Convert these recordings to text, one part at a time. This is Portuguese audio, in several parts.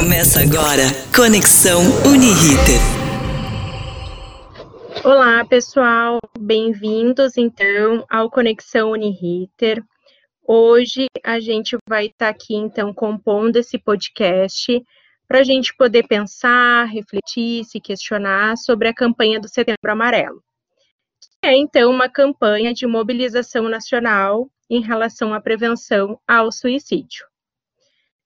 Começa agora Conexão Uniriter. Olá, pessoal. Bem-vindos então ao Conexão Uniriter. Hoje a gente vai estar tá aqui então compondo esse podcast para a gente poder pensar, refletir, se questionar sobre a campanha do Setembro Amarelo. É então uma campanha de mobilização nacional em relação à prevenção ao suicídio.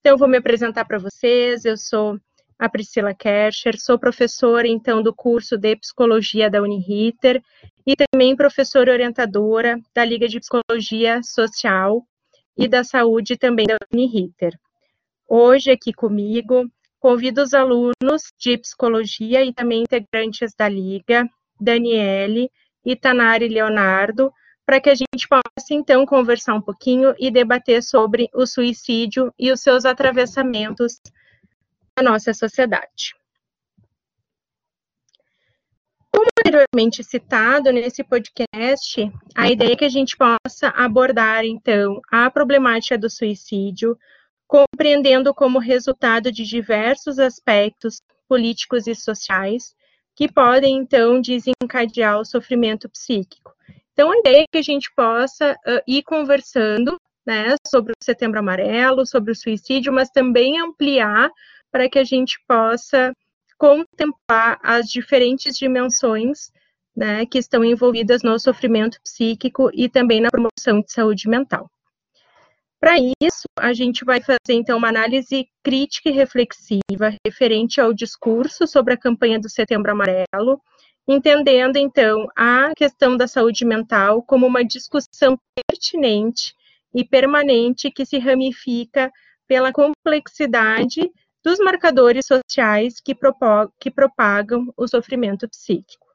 Então, eu vou me apresentar para vocês. Eu sou a Priscila Kercher, sou professora, então, do curso de Psicologia da Uniriter e também professora orientadora da Liga de Psicologia Social e da Saúde também da Uniriter. Hoje, aqui comigo, convido os alunos de Psicologia e também integrantes da Liga, Daniele, Itanari Leonardo, para que a gente possa, então, conversar um pouquinho e debater sobre o suicídio e os seus atravessamentos na nossa sociedade. Como anteriormente citado nesse podcast, a ideia é que a gente possa abordar, então, a problemática do suicídio, compreendendo como resultado de diversos aspectos políticos e sociais que podem, então, desencadear o sofrimento psíquico. Então, a ideia é que a gente possa uh, ir conversando né, sobre o Setembro Amarelo, sobre o suicídio, mas também ampliar para que a gente possa contemplar as diferentes dimensões né, que estão envolvidas no sofrimento psíquico e também na promoção de saúde mental. Para isso, a gente vai fazer então uma análise crítica e reflexiva referente ao discurso sobre a campanha do Setembro Amarelo, entendendo então a questão da saúde mental como uma discussão pertinente e permanente que se ramifica pela complexidade dos marcadores sociais que, que propagam o sofrimento psíquico.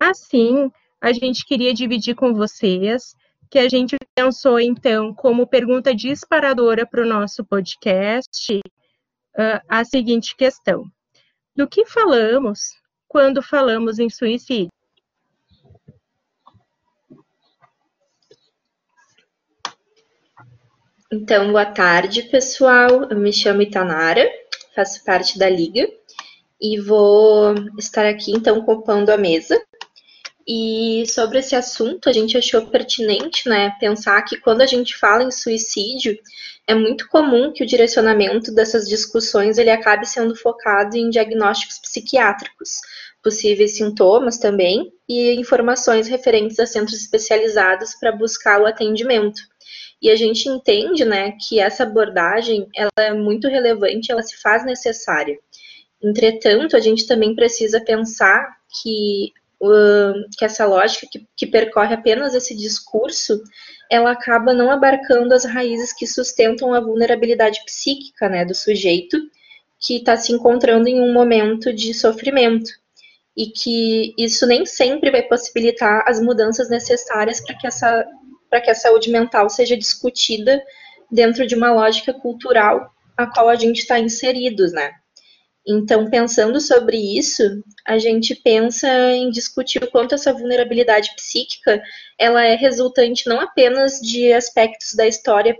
Assim, a gente queria dividir com vocês que a gente pensou, então, como pergunta disparadora para o nosso podcast, uh, a seguinte questão: do que falamos quando falamos em suicídio. Então, boa tarde, pessoal. Eu me chamo Itanara, faço parte da Liga e vou estar aqui, então, compondo a mesa. E sobre esse assunto, a gente achou pertinente, né, pensar que quando a gente fala em suicídio, é muito comum que o direcionamento dessas discussões ele acabe sendo focado em diagnósticos psiquiátricos, possíveis sintomas também e informações referentes a centros especializados para buscar o atendimento. E a gente entende, né, que essa abordagem ela é muito relevante, ela se faz necessária. Entretanto, a gente também precisa pensar que que essa lógica que, que, percorre apenas esse discurso, ela acaba não abarcando as raízes que sustentam a vulnerabilidade psíquica né, do sujeito que está se encontrando em um momento de sofrimento e que isso nem sempre vai possibilitar as mudanças necessárias para que essa para que a saúde mental seja discutida dentro de uma lógica cultural a qual a gente está inseridos, né? Então, pensando sobre isso, a gente pensa em discutir o quanto essa vulnerabilidade psíquica ela é resultante não apenas de aspectos da história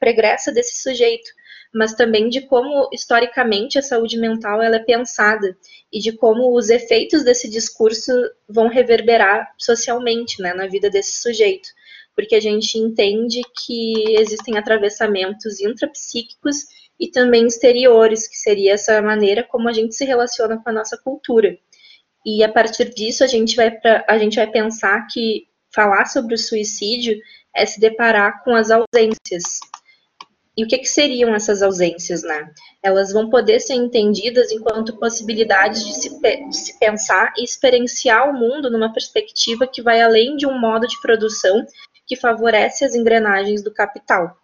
pregressa desse sujeito, mas também de como historicamente a saúde mental ela é pensada e de como os efeitos desse discurso vão reverberar socialmente né, na vida desse sujeito. Porque a gente entende que existem atravessamentos intrapsíquicos e também exteriores, que seria essa maneira como a gente se relaciona com a nossa cultura. E a partir disso a gente vai pra, a gente vai pensar que falar sobre o suicídio é se deparar com as ausências e o que, que, seriam essas ausências, né? Elas vão poder ser entendidas enquanto possibilidades de se, de se, pensar e experienciar o mundo numa perspectiva que vai além de um modo de produção que favorece as engrenagens do capital.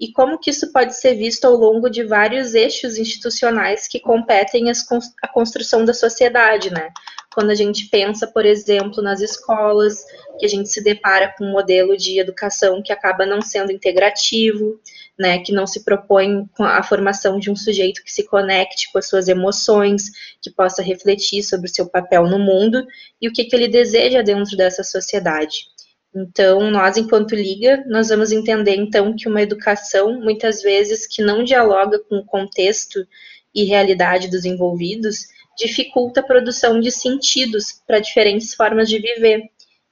E como que isso pode ser visto ao longo de vários eixos institucionais que competem as, a construção da sociedade, né? Quando a gente pensa, por exemplo, nas escolas, que a gente se depara com um modelo de educação que acaba não sendo integrativo, né, que não se propõe a formação de um sujeito que se conecte com as suas emoções, que possa refletir sobre o seu papel no mundo e o que, que ele deseja dentro dessa sociedade. Então, nós, enquanto liga, nós vamos entender, então, que uma educação, muitas vezes, que não dialoga com o contexto e realidade dos envolvidos, dificulta a produção de sentidos para diferentes formas de viver.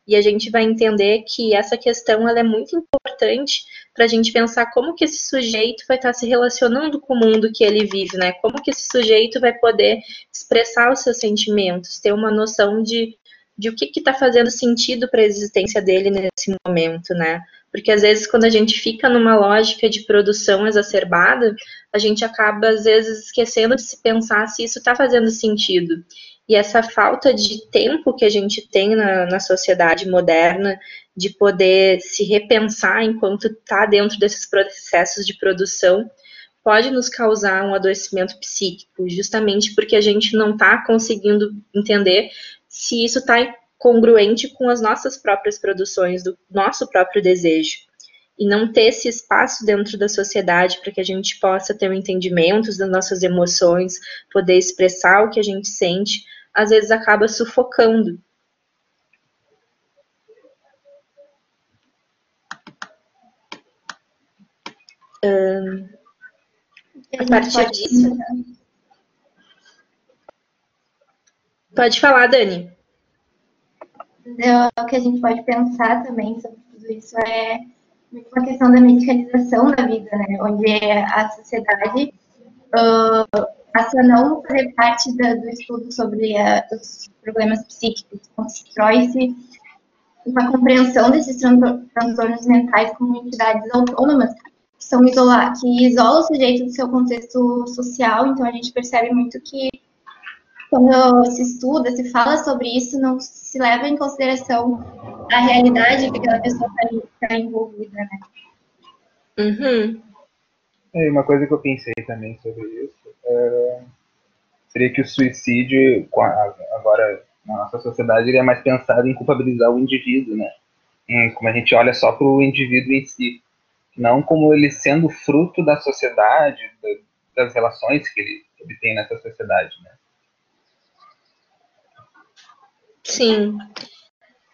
E a gente vai entender que essa questão ela é muito importante para a gente pensar como que esse sujeito vai estar tá se relacionando com o mundo que ele vive, né? Como que esse sujeito vai poder expressar os seus sentimentos, ter uma noção de de o que está fazendo sentido para a existência dele nesse momento, né? Porque às vezes quando a gente fica numa lógica de produção exacerbada, a gente acaba às vezes esquecendo de se pensar se isso está fazendo sentido. E essa falta de tempo que a gente tem na, na sociedade moderna de poder se repensar enquanto está dentro desses processos de produção pode nos causar um adoecimento psíquico, justamente porque a gente não está conseguindo entender se isso está congruente com as nossas próprias produções, do nosso próprio desejo. E não ter esse espaço dentro da sociedade para que a gente possa ter um entendimento das nossas emoções, poder expressar o que a gente sente, às vezes acaba sufocando. A partir disso. Pode falar, Dani. O que a gente pode pensar também sobre tudo isso é uma questão da medicalização da vida, né? Onde a sociedade uh, passa a não fazer parte da, do estudo sobre a, os problemas psíquicos, constrói-se uma compreensão desses transtornos mentais como entidades autônomas que são isolar, que isolam o sujeito do seu contexto social. Então a gente percebe muito que quando se estuda, se fala sobre isso, não se leva em consideração a realidade que aquela pessoa está tá envolvida, né? Uhum. É, uma coisa que eu pensei também sobre isso é, seria que o suicídio, agora na nossa sociedade, ele é mais pensado em culpabilizar o indivíduo, né? Em, como a gente olha só para o indivíduo em si, não como ele sendo fruto da sociedade, das relações que ele, que ele tem nessa sociedade, né? Sim.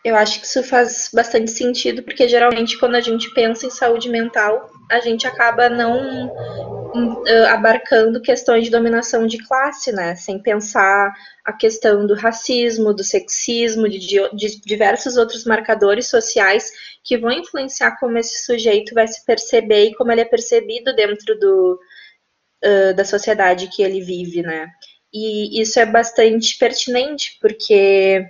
Eu acho que isso faz bastante sentido, porque geralmente quando a gente pensa em saúde mental, a gente acaba não uh, abarcando questões de dominação de classe, né? Sem pensar a questão do racismo, do sexismo, de, de diversos outros marcadores sociais que vão influenciar como esse sujeito vai se perceber e como ele é percebido dentro do, uh, da sociedade que ele vive, né? E isso é bastante pertinente, porque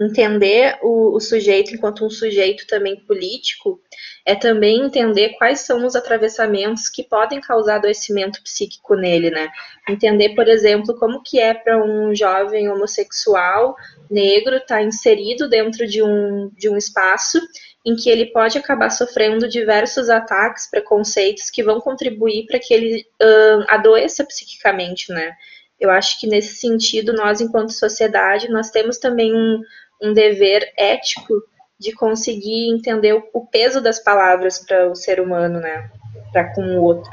entender o, o, sujeito enquanto um sujeito também político é também entender quais são os atravessamentos que podem causar adoecimento psíquico nele, né? Entender, por exemplo, como que é para um jovem homossexual negro estar tá inserido dentro de um, de um espaço em que ele pode acabar sofrendo diversos ataques, preconceitos que vão contribuir para que ele uh, adoeça psiquicamente, né? Eu acho que nesse sentido, nós, enquanto sociedade, nós temos também um, um dever ético de conseguir entender o, peso das palavras para o ser humano, né? Para com o outro.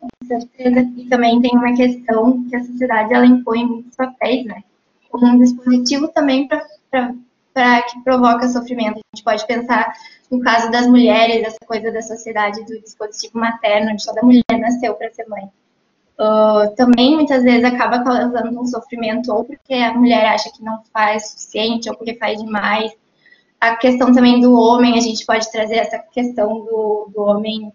Com certeza. E também tem uma questão que a sociedade ela impõe muitos papéis, né? Como um dispositivo também para que provoca sofrimento. A gente pode pensar no caso das mulheres, essa coisa da sociedade do dispositivo materno, de toda mulher nasceu para ser mãe uh, também muitas vezes acaba causando um sofrimento, ou porque a mulher acha que não faz suficiente, ou porque faz demais. A questão também do homem, a gente pode trazer essa questão do, do homem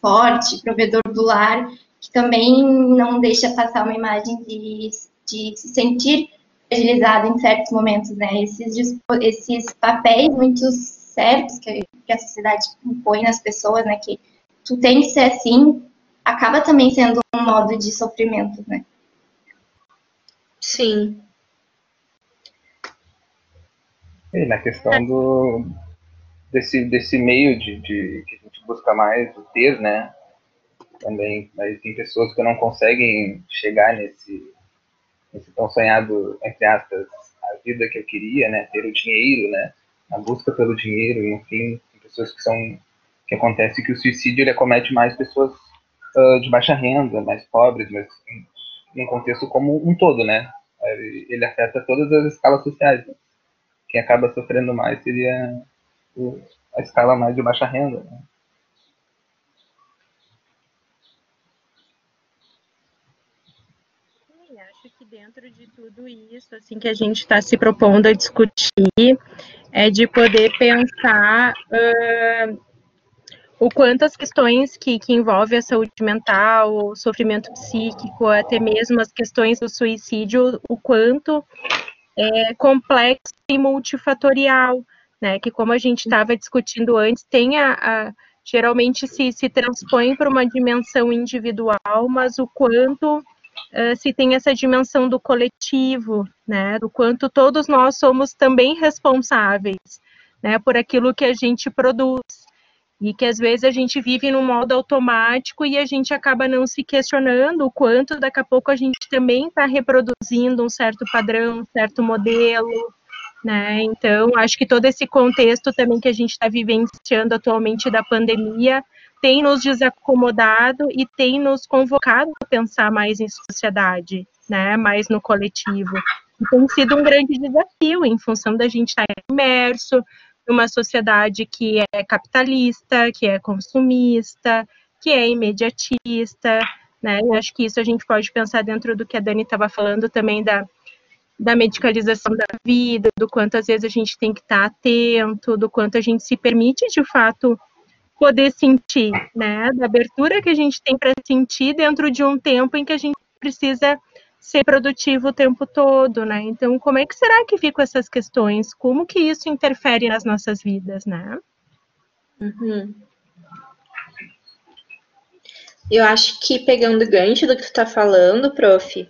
forte, provedor do lar, que também não deixa passar uma imagem de, de se sentir fragilizado em certos momentos, né? Esses, esses papéis muito certos que, que a sociedade impõe nas pessoas, né? Que tu tem que ser assim, acaba também sendo um modo de sofrimento, né? Sim. E na questão do desse, desse meio de, de que a gente busca mais o ter, né? Também mas tem pessoas que não conseguem chegar nesse, nesse tão sonhado, entre aspas, a vida que eu queria, né? Ter o dinheiro, né? A busca pelo dinheiro, enfim, tem pessoas que são que acontece que o suicídio ele acomete mais pessoas uh, de baixa renda, mais pobres, mas em, contexto como um todo, né? Ele, afeta todas as escalas sociais. Né? quem acaba sofrendo mais seria a escala mais de baixa renda. Né? acho que dentro de tudo isso, assim, que a gente está se propondo a discutir, é de poder pensar uh, o quanto as questões que, que envolvem a saúde mental, o sofrimento psíquico, até mesmo as questões do suicídio, o quanto é complexo e multifatorial, né? Que como a gente estava discutindo antes, tem a, a geralmente se, se transpõe para uma dimensão individual, mas o quanto uh, se tem essa dimensão do coletivo, né? Do quanto todos nós somos também responsáveis, né? Por aquilo que a gente produz e que às vezes a gente vive num modo automático e a gente acaba não se questionando o quanto daqui a pouco a gente também está reproduzindo um certo padrão, um certo modelo, né? Então, acho que todo esse contexto também que a gente está vivenciando atualmente da pandemia tem nos desacomodado e tem nos convocado a pensar mais em sociedade, né? Mais no coletivo. E tem sido um grande desafio em função da gente estar tá imerso, uma sociedade que é capitalista, que é consumista, que é imediatista, né? Eu acho que isso a gente pode pensar dentro do que a Dani estava falando também da, da medicalização da vida, do quanto às vezes a gente tem que estar atento, do quanto a gente se permite de fato poder sentir, né? Da abertura que a gente tem para sentir dentro de um tempo em que a gente precisa ser produtivo o tempo todo, né? Então, como é que será que ficam essas questões? Como que isso interfere nas nossas vidas, né? Uhum. Eu acho que pegando o gancho do que tu está falando, prof,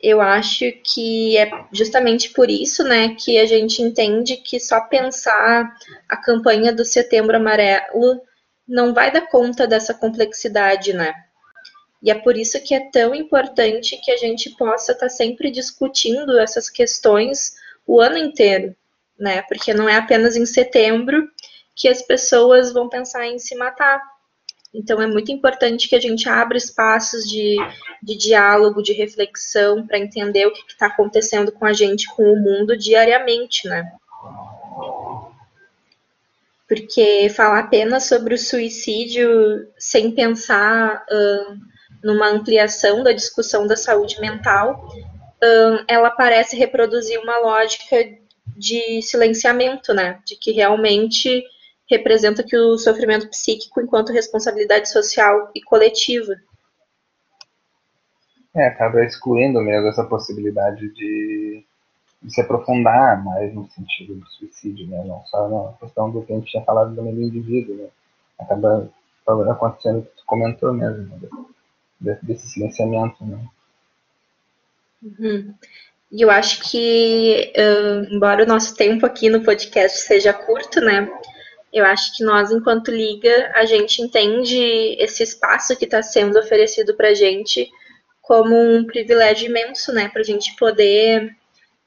eu acho que é justamente por isso, né, que a gente entende que só pensar a campanha do Setembro Amarelo não vai dar conta dessa complexidade, né? E é por isso que é tão importante que a gente possa estar tá sempre discutindo essas questões o ano inteiro, né? Porque não é apenas em setembro que as pessoas vão pensar em se matar. Então é muito importante que a gente abra espaços de, de diálogo, de reflexão, para entender o que está acontecendo com a gente, com o mundo diariamente, né? Porque falar apenas sobre o suicídio sem pensar uh, numa ampliação da discussão da saúde mental, ela parece reproduzir uma lógica de silenciamento, né? De que realmente representa que o sofrimento psíquico enquanto responsabilidade social e coletiva. É, acaba excluindo mesmo essa possibilidade de, de se aprofundar mais no sentido do suicídio, né? Não só na questão do que a gente tinha falado do meio indivíduo, né? Acaba acontecendo o que tu comentou mesmo, né? Desse silenciamento, né? Uhum. E eu acho que, uh, embora o nosso tempo aqui no podcast seja curto, né? Eu acho que nós, enquanto liga, a gente entende esse espaço que está sendo oferecido para a gente como um privilégio imenso, né? Para a gente poder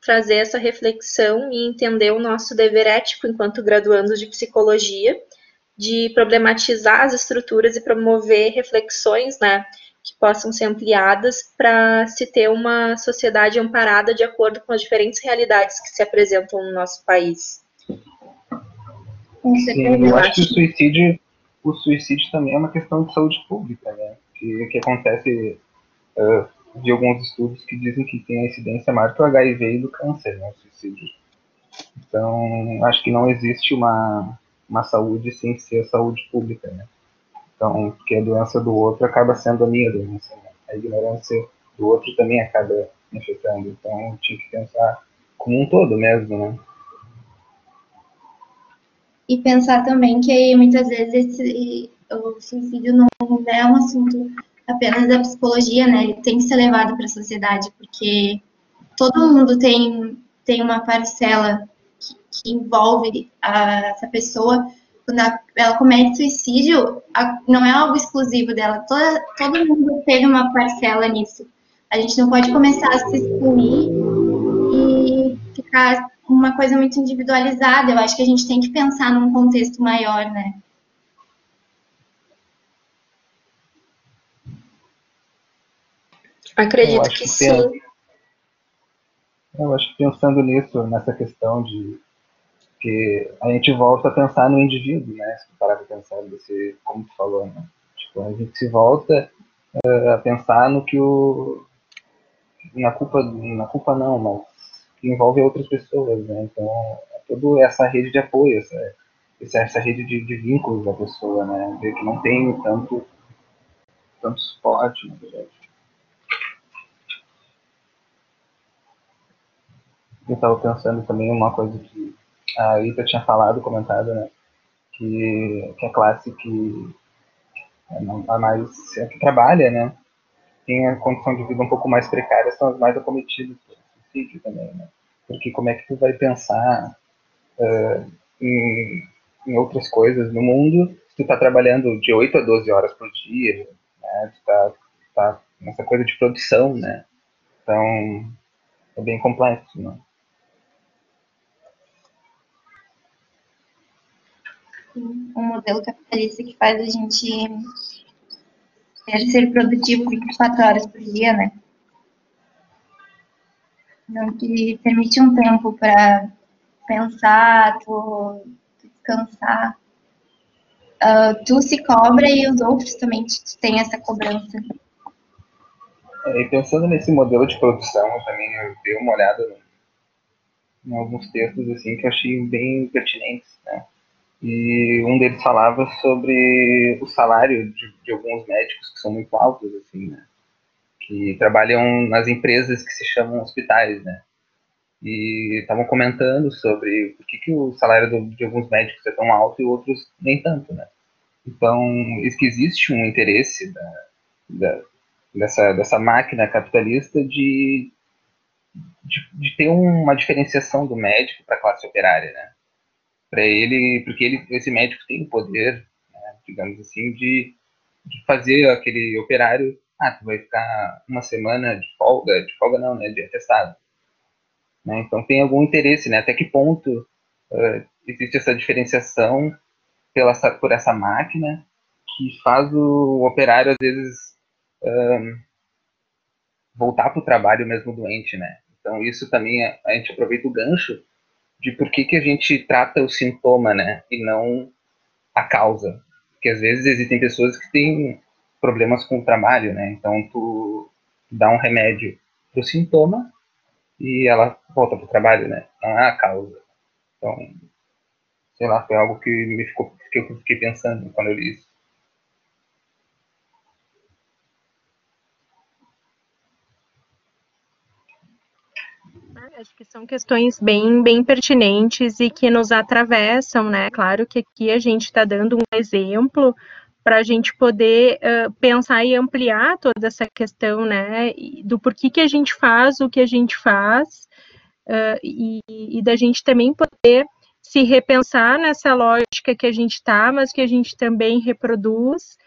trazer essa reflexão e entender o nosso dever ético enquanto graduandos de psicologia, de problematizar as estruturas e promover reflexões, né? Que possam ser ampliadas para se ter uma sociedade amparada de acordo com as diferentes realidades que se apresentam no nosso país. Sim, eu acho que o suicídio, o suicídio também é uma questão de saúde pública, né? Que, que acontece uh, de alguns estudos que dizem que tem a incidência maior do HIV e do câncer, né? O suicídio. Então, acho que não existe uma, uma saúde sem ser saúde pública, né? Então, porque a doença do outro acaba sendo a minha doença. Né? A ignorância do outro também acaba me afetando. Então, tinha que pensar como um todo mesmo, né? E pensar também que muitas vezes esse, o suicídio não é um assunto apenas da psicologia, né? Ele tem que ser levado para a sociedade, porque todo mundo tem, tem uma parcela que, que envolve a, essa pessoa quando ela comete suicídio, não é algo exclusivo dela. Toda, todo mundo teve uma parcela nisso. A gente não pode começar a se excluir e ficar uma coisa muito individualizada. Eu acho que a gente tem que pensar num contexto maior, né? Acredito que, que sim. Eu acho que pensando nisso, nessa questão de Porque a gente volta a pensar no indivíduo, né? Se parar para pensar desse, como tu falou, né? Tipo, a gente se volta uh, a pensar no que o na culpa, na culpa não, mas que envolve outras pessoas, né? Então, é toda essa rede de apoio, essa, essa rede de, de vínculos da pessoa, né? Ver que não tem tanto, tanto suporte, na verdade. Eu estava pensando também uma coisa que a Ita tinha falado, comentado, né? Que, que a classe que a mais que trabalha, né? Tem a condição de vida um pouco mais precária, são as mais acometidas pelo suicídio também, né? Porque como é que tu vai pensar uh, em, em, outras coisas no mundo se tu está trabalhando de 8 a 12 horas por dia, né? Tu tá, tá nessa coisa de produção, né? Então, é bem complexo, né? Um modelo capitalista que faz a gente quer ser produtivo 24 horas por dia, né? Não que permite um tempo para pensar, tu, descansar. Uh, tu se cobra e os outros também têm essa cobrança. É, e pensando nesse modelo de produção, eu também dei uma olhada em alguns textos assim que eu achei bem pertinentes, né? E um deles falava sobre o salário de, de, alguns médicos que são muito altos, assim, né? Que trabalham nas empresas que se chamam hospitais, né? E estavam comentando sobre por que, que o salário do, de alguns médicos é tão alto e outros nem tanto, né? Então, que existe um interesse da, da, dessa, dessa máquina capitalista de, de, de ter uma diferenciação do médico para a classe operária, né? Para ele, porque ele, esse médico tem o poder, né, digamos assim, de, de fazer aquele operário, ah, tu vai ficar uma semana de folga, de folga não, né, de atestado. Né, então tem algum interesse, né, até que ponto uh, existe essa diferenciação pela, por essa máquina que faz o operário, às vezes, um, voltar para o trabalho mesmo doente, né. Então isso também, a gente aproveita o gancho de por que, que a gente trata o sintoma, né, e não a causa. Porque às vezes existem pessoas que têm problemas com o trabalho, né, então tu dá um remédio pro sintoma e ela volta pro trabalho, né, não é a causa. Então, sei lá, foi algo que me ficou, que eu fiquei pensando quando eu li isso. Acho que são questões bem, bem pertinentes e que nos atravessam, né? Claro que aqui a gente está dando um exemplo para a gente poder uh, pensar e ampliar toda essa questão, né? Do porquê que a gente faz o que a gente faz uh, e, e da gente também poder se repensar nessa lógica que a gente está, mas que a gente também reproduz.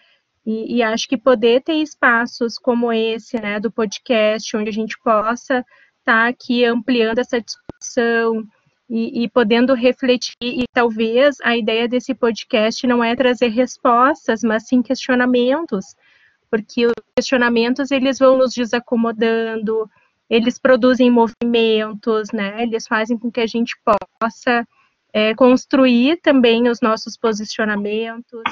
E, e, acho que poder ter espaços como esse, né, do podcast, onde a gente possa estar tá aqui ampliando essa discussão e, e, podendo refletir, e talvez a ideia desse podcast não é trazer respostas, mas sim questionamentos, porque os questionamentos, eles vão nos desacomodando, eles produzem movimentos, né, eles fazem com que a gente possa é, construir também os nossos posicionamentos,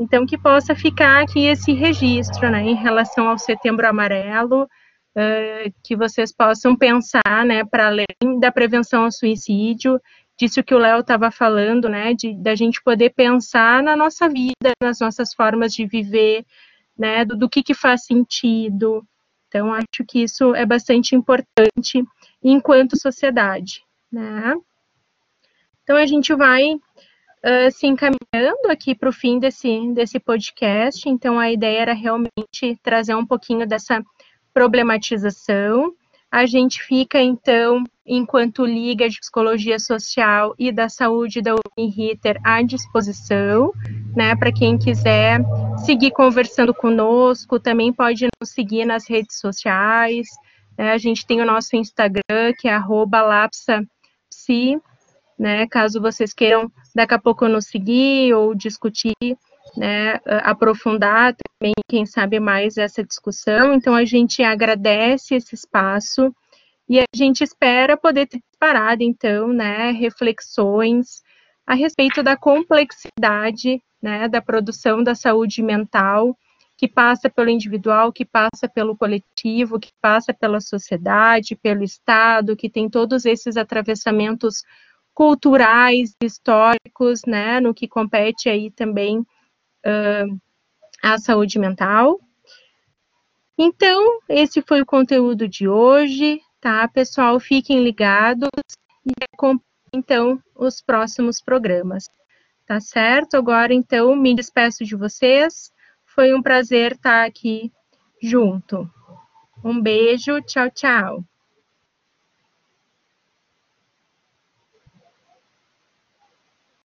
então que possa ficar aqui esse registro, né, em relação ao Setembro Amarelo, uh, que vocês possam pensar, né, para além da prevenção ao suicídio, disso que o Léo estava falando, né, de da gente poder pensar na nossa vida, nas nossas formas de viver, né, do, do que, que faz sentido. Então, acho que isso é bastante importante enquanto sociedade, né. Então, a gente vai uh, se encaminhando aqui para o fim desse, desse podcast. Então, a ideia era realmente trazer um pouquinho dessa problematização. A gente fica, então, enquanto Liga de Psicologia Social e da Saúde da Uniriter à disposição, né, para quem quiser seguir conversando conosco, também pode nos seguir nas redes sociais, né, a gente tem o nosso Instagram, que é lapsapsi, né, caso vocês queiram daqui a pouco nos seguir ou discutir né, aprofundar quem sabe mais essa discussão. Então, a gente agradece esse espaço E a gente espera poder ter disparado, então, né, reflexões a respeito da complexidade né, da produção da saúde mental, que passa pelo individual, que passa pelo coletivo, que passa pela sociedade, pelo Estado, que tem todos esses atravessamentos culturais, históricos, né, no que compete aí também uh, à saúde mental. Então, esse foi o conteúdo de hoje, tá, pessoal? Fiquem ligados e acompanhem, então, os próximos programas. Tá certo? Agora, então, me despeço de vocês. Foi um prazer estar aqui junto. Um beijo, tchau, tchau.